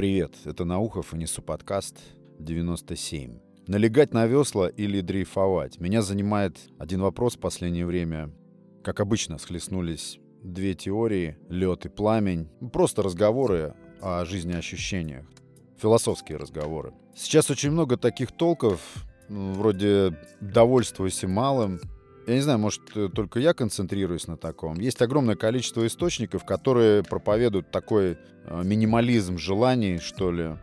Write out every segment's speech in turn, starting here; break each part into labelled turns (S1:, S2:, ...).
S1: Привет, это Наухов и Несу подкаст 97. Налегать на весла или дрейфовать? Меня занимает один вопрос в последнее время. Как обычно, схлестнулись две теории — лед и пламень. Просто разговоры о жизнеощущениях. Философские разговоры. Сейчас очень много таких толков, вроде «довольствуйся малым», я не знаю, может, э, только я концентрируюсь на таком. Есть огромное количество источников, которые проповедуют такой э, минимализм желаний, что ли.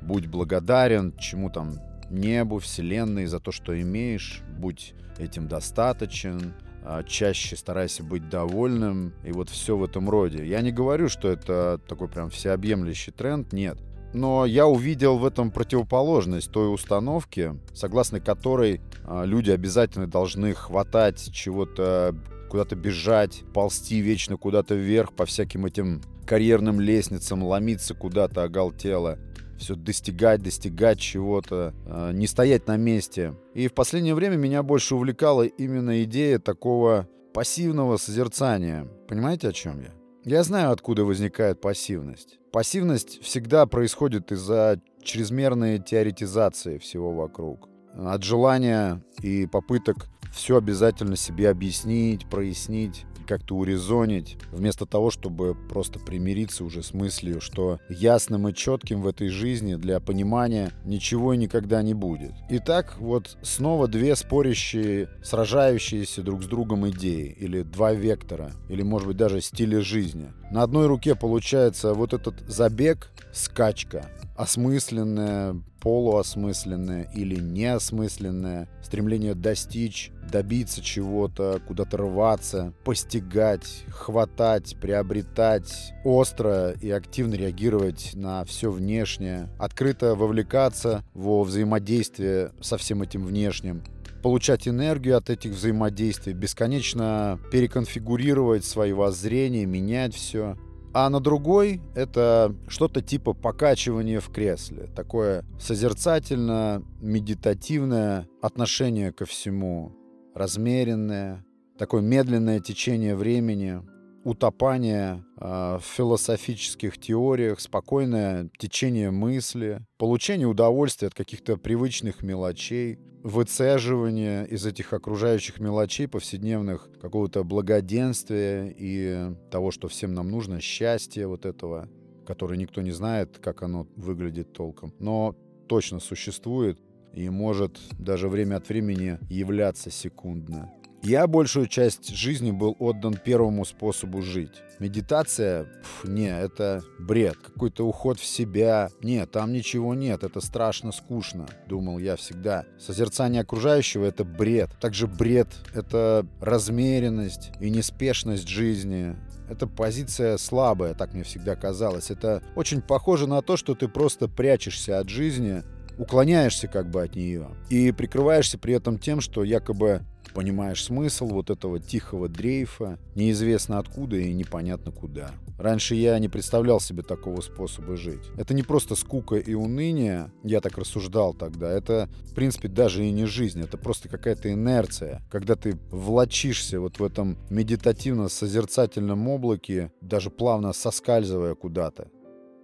S1: Будь благодарен чему там небу, вселенной за то, что имеешь. Будь этим достаточен. А чаще старайся быть довольным. И вот все в этом роде. Я не говорю, что это такой прям всеобъемлющий тренд. Нет. Но я увидел в этом противоположность той установке, согласно которой э, люди обязательно должны хватать чего-то, куда-то бежать, ползти вечно куда-то вверх по всяким этим карьерным лестницам, ломиться куда-то оголтело все достигать, достигать чего-то, э, не стоять на месте. И в последнее время меня больше увлекала именно идея такого пассивного созерцания. Понимаете, о чем я? Я знаю, откуда возникает пассивность. Пассивность всегда происходит из-за чрезмерной теоретизации всего вокруг. От желания и попыток все обязательно себе объяснить, прояснить как-то урезонить, вместо того, чтобы просто примириться уже с мыслью, что ясным и четким в этой жизни для понимания ничего и никогда не будет. Итак, вот снова две спорящие, сражающиеся друг с другом идеи, или два вектора, или, может быть, даже стиля жизни. На одной руке получается вот этот забег, скачка, осмысленная, полуосмысленное или неосмысленное, стремление достичь, добиться чего-то, куда-то рваться, постигать, хватать, приобретать, остро и активно реагировать на все внешнее, открыто вовлекаться во взаимодействие со всем этим внешним, получать энергию от этих взаимодействий, бесконечно переконфигурировать свои воззрения, менять все. А на другой это что-то типа покачивания в кресле. Такое созерцательно-медитативное отношение ко всему. Размеренное, такое медленное течение времени, утопание э, в философических теориях, спокойное течение мысли, получение удовольствия от каких-то привычных мелочей, выцеживание из этих окружающих мелочей повседневных какого-то благоденствия и того, что всем нам нужно, счастья вот этого, которое никто не знает, как оно выглядит толком, но точно существует и может даже время от времени являться секундно. Я большую часть жизни был отдан первому способу жить. Медитация, пф, не, это бред, какой-то уход в себя. Нет, там ничего нет, это страшно скучно, думал я всегда. Созерцание окружающего — это бред. Также бред — это размеренность и неспешность жизни. Это позиция слабая, так мне всегда казалось. Это очень похоже на то, что ты просто прячешься от жизни, уклоняешься как бы от нее и прикрываешься при этом тем, что якобы понимаешь смысл вот этого тихого дрейфа, неизвестно откуда и непонятно куда. Раньше я не представлял себе такого способа жить. Это не просто скука и уныние, я так рассуждал тогда, это, в принципе, даже и не жизнь, это просто какая-то инерция, когда ты влочишься вот в этом медитативно-созерцательном облаке, даже плавно соскальзывая куда-то.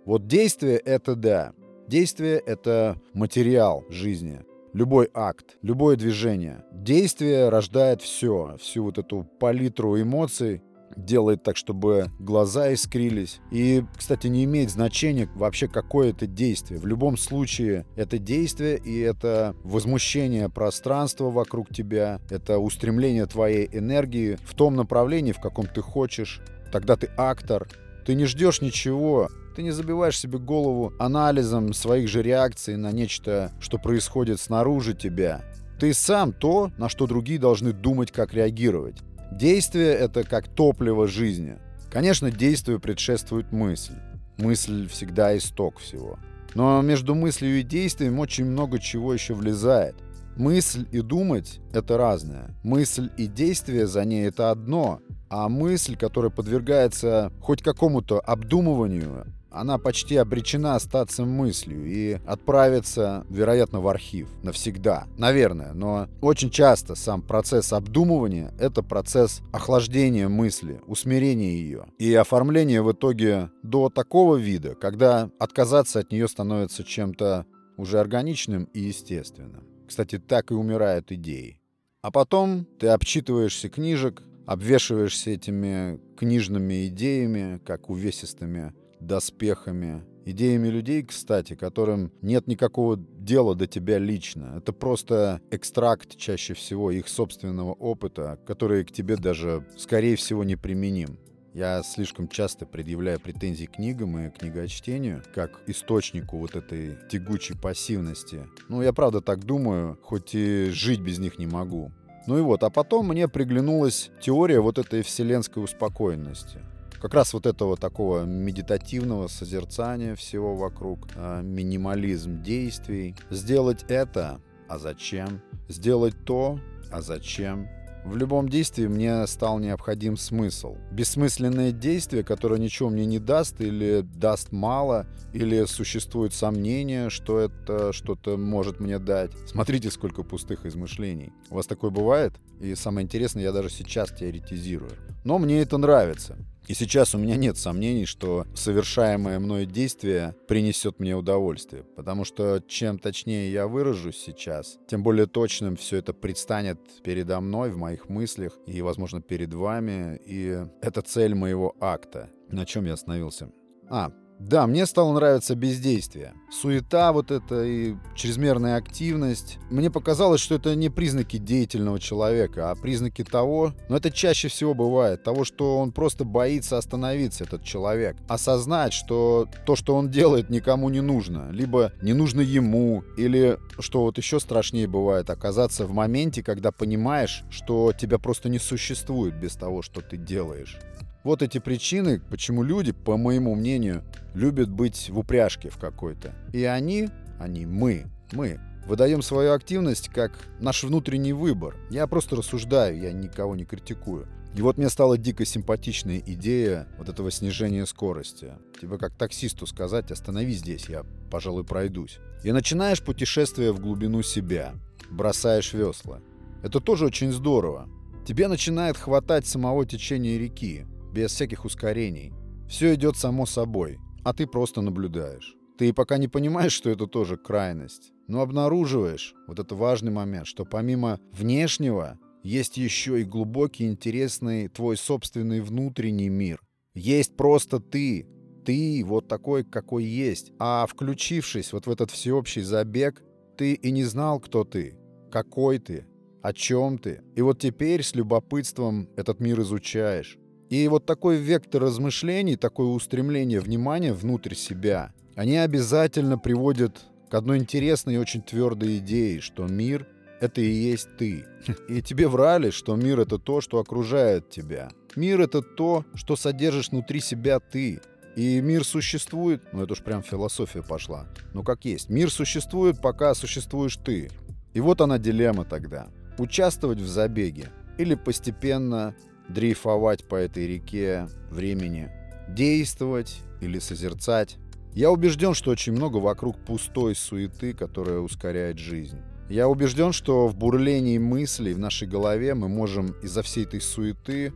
S1: Вот действие — это да, Действие — это материал жизни. Любой акт, любое движение. Действие рождает все, всю вот эту палитру эмоций, делает так, чтобы глаза искрились. И, кстати, не имеет значения вообще какое это действие. В любом случае, это действие и это возмущение пространства вокруг тебя, это устремление твоей энергии в том направлении, в каком ты хочешь. Тогда ты актор. Ты не ждешь ничего, ты не забиваешь себе голову анализом своих же реакций на нечто, что происходит снаружи тебя. Ты сам то, на что другие должны думать, как реагировать. Действие — это как топливо жизни. Конечно, действию предшествует мысль. Мысль всегда исток всего. Но между мыслью и действием очень много чего еще влезает. Мысль и думать — это разное. Мысль и действие за ней — это одно. А мысль, которая подвергается хоть какому-то обдумыванию, она почти обречена остаться мыслью и отправиться, вероятно, в архив навсегда. Наверное, но очень часто сам процесс обдумывания — это процесс охлаждения мысли, усмирения ее и оформления в итоге до такого вида, когда отказаться от нее становится чем-то уже органичным и естественным. Кстати, так и умирают идеи. А потом ты обчитываешься книжек, обвешиваешься этими книжными идеями, как увесистыми доспехами, идеями людей, кстати, которым нет никакого дела до тебя лично. Это просто экстракт чаще всего их собственного опыта, который к тебе даже, скорее всего, не применим. Я слишком часто предъявляю претензии книгам и книгочтению, как источнику вот этой тягучей пассивности. Ну, я правда так думаю, хоть и жить без них не могу. Ну и вот, а потом мне приглянулась теория вот этой вселенской успокоенности как раз вот этого такого медитативного созерцания всего вокруг, а, минимализм действий. Сделать это, а зачем? Сделать то, а зачем? В любом действии мне стал необходим смысл. Бессмысленное действие, которое ничего мне не даст или даст мало, или существует сомнение, что это что-то может мне дать. Смотрите, сколько пустых измышлений. У вас такое бывает? И самое интересное, я даже сейчас теоретизирую. Но мне это нравится. И сейчас у меня нет сомнений, что совершаемое мной действие принесет мне удовольствие. Потому что чем точнее я выражусь сейчас, тем более точным все это предстанет передо мной в моих мыслях и, возможно, перед вами. И это цель моего акта. На чем я остановился? А, да, мне стало нравиться бездействие. Суета вот эта и чрезмерная активность. Мне показалось, что это не признаки деятельного человека, а признаки того, но это чаще всего бывает, того, что он просто боится остановиться, этот человек. Осознать, что то, что он делает, никому не нужно. Либо не нужно ему, или, что вот еще страшнее бывает, оказаться в моменте, когда понимаешь, что тебя просто не существует без того, что ты делаешь. Вот эти причины, почему люди, по моему мнению, любят быть в упряжке в какой-то. И они, они, мы, мы, выдаем свою активность как наш внутренний выбор. Я просто рассуждаю, я никого не критикую. И вот мне стала дико симпатичная идея вот этого снижения скорости. Тебе как таксисту сказать, останови здесь, я, пожалуй, пройдусь. И начинаешь путешествие в глубину себя. Бросаешь весла. Это тоже очень здорово. Тебе начинает хватать самого течения реки без всяких ускорений. Все идет само собой, а ты просто наблюдаешь. Ты пока не понимаешь, что это тоже крайность, но обнаруживаешь, вот это важный момент, что помимо внешнего есть еще и глубокий, интересный твой собственный внутренний мир. Есть просто ты, ты вот такой, какой есть. А включившись вот в этот всеобщий забег, ты и не знал, кто ты, какой ты, о чем ты. И вот теперь с любопытством этот мир изучаешь. И вот такой вектор размышлений, такое устремление внимания внутрь себя, они обязательно приводят к одной интересной и очень твердой идее, что мир — это и есть ты. И тебе врали, что мир — это то, что окружает тебя. Мир — это то, что содержишь внутри себя ты. И мир существует, ну это уж прям философия пошла, ну как есть. Мир существует, пока существуешь ты. И вот она дилемма тогда. Участвовать в забеге или постепенно дрейфовать по этой реке времени, действовать или созерцать. Я убежден, что очень много вокруг пустой суеты, которая ускоряет жизнь. Я убежден, что в бурлении мыслей в нашей голове мы можем из-за всей этой суеты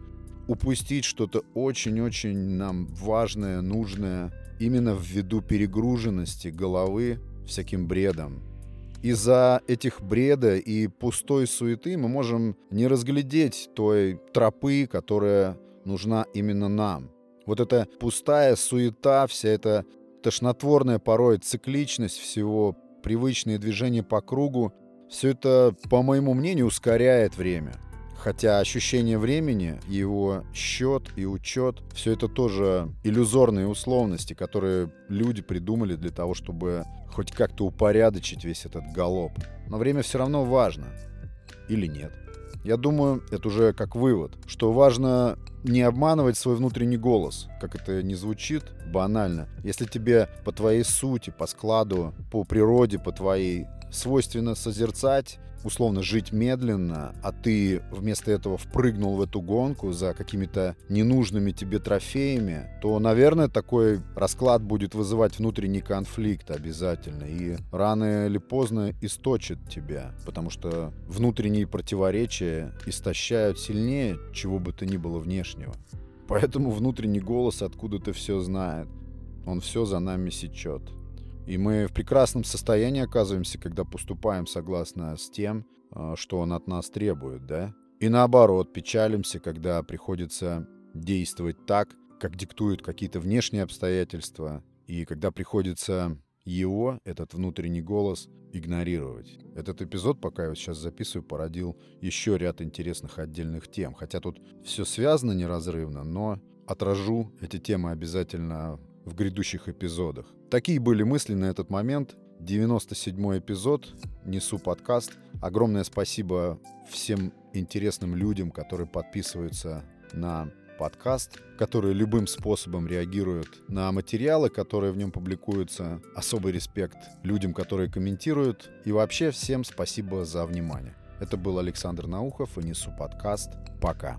S1: упустить что-то очень-очень нам важное, нужное, именно ввиду перегруженности головы всяким бредом, из-за этих бреда и пустой суеты мы можем не разглядеть той тропы, которая нужна именно нам. Вот эта пустая суета, вся эта тошнотворная порой цикличность всего, привычные движения по кругу, все это, по моему мнению, ускоряет время. Хотя ощущение времени, его счет и учет, все это тоже иллюзорные условности, которые люди придумали для того, чтобы хоть как-то упорядочить весь этот галоп. Но время все равно важно. Или нет. Я думаю, это уже как вывод, что важно не обманывать свой внутренний голос, как это не звучит банально. Если тебе по твоей сути, по складу, по природе, по твоей свойственно созерцать условно жить медленно, а ты вместо этого впрыгнул в эту гонку за какими-то ненужными тебе трофеями, то, наверное, такой расклад будет вызывать внутренний конфликт обязательно. И рано или поздно источит тебя, потому что внутренние противоречия истощают сильнее чего бы то ни было внешнего. Поэтому внутренний голос откуда-то все знает. Он все за нами сечет. И мы в прекрасном состоянии оказываемся, когда поступаем согласно с тем, а, что он от нас требует, да? И наоборот, печалимся, когда приходится действовать так, как диктуют какие-то внешние обстоятельства, и когда приходится его, этот внутренний голос, игнорировать. Этот эпизод, пока я его сейчас записываю, породил еще ряд интересных отдельных тем. Хотя тут все связано неразрывно, но отражу эти темы обязательно в грядущих эпизодах. Такие были мысли на этот момент. 97 эпизод. Несу подкаст. Огромное спасибо всем интересным людям, которые подписываются на подкаст, которые любым способом реагируют на материалы, которые в нем публикуются. Особый респект людям, которые комментируют. И вообще всем спасибо за внимание. Это был Александр Наухов и Несу подкаст. Пока.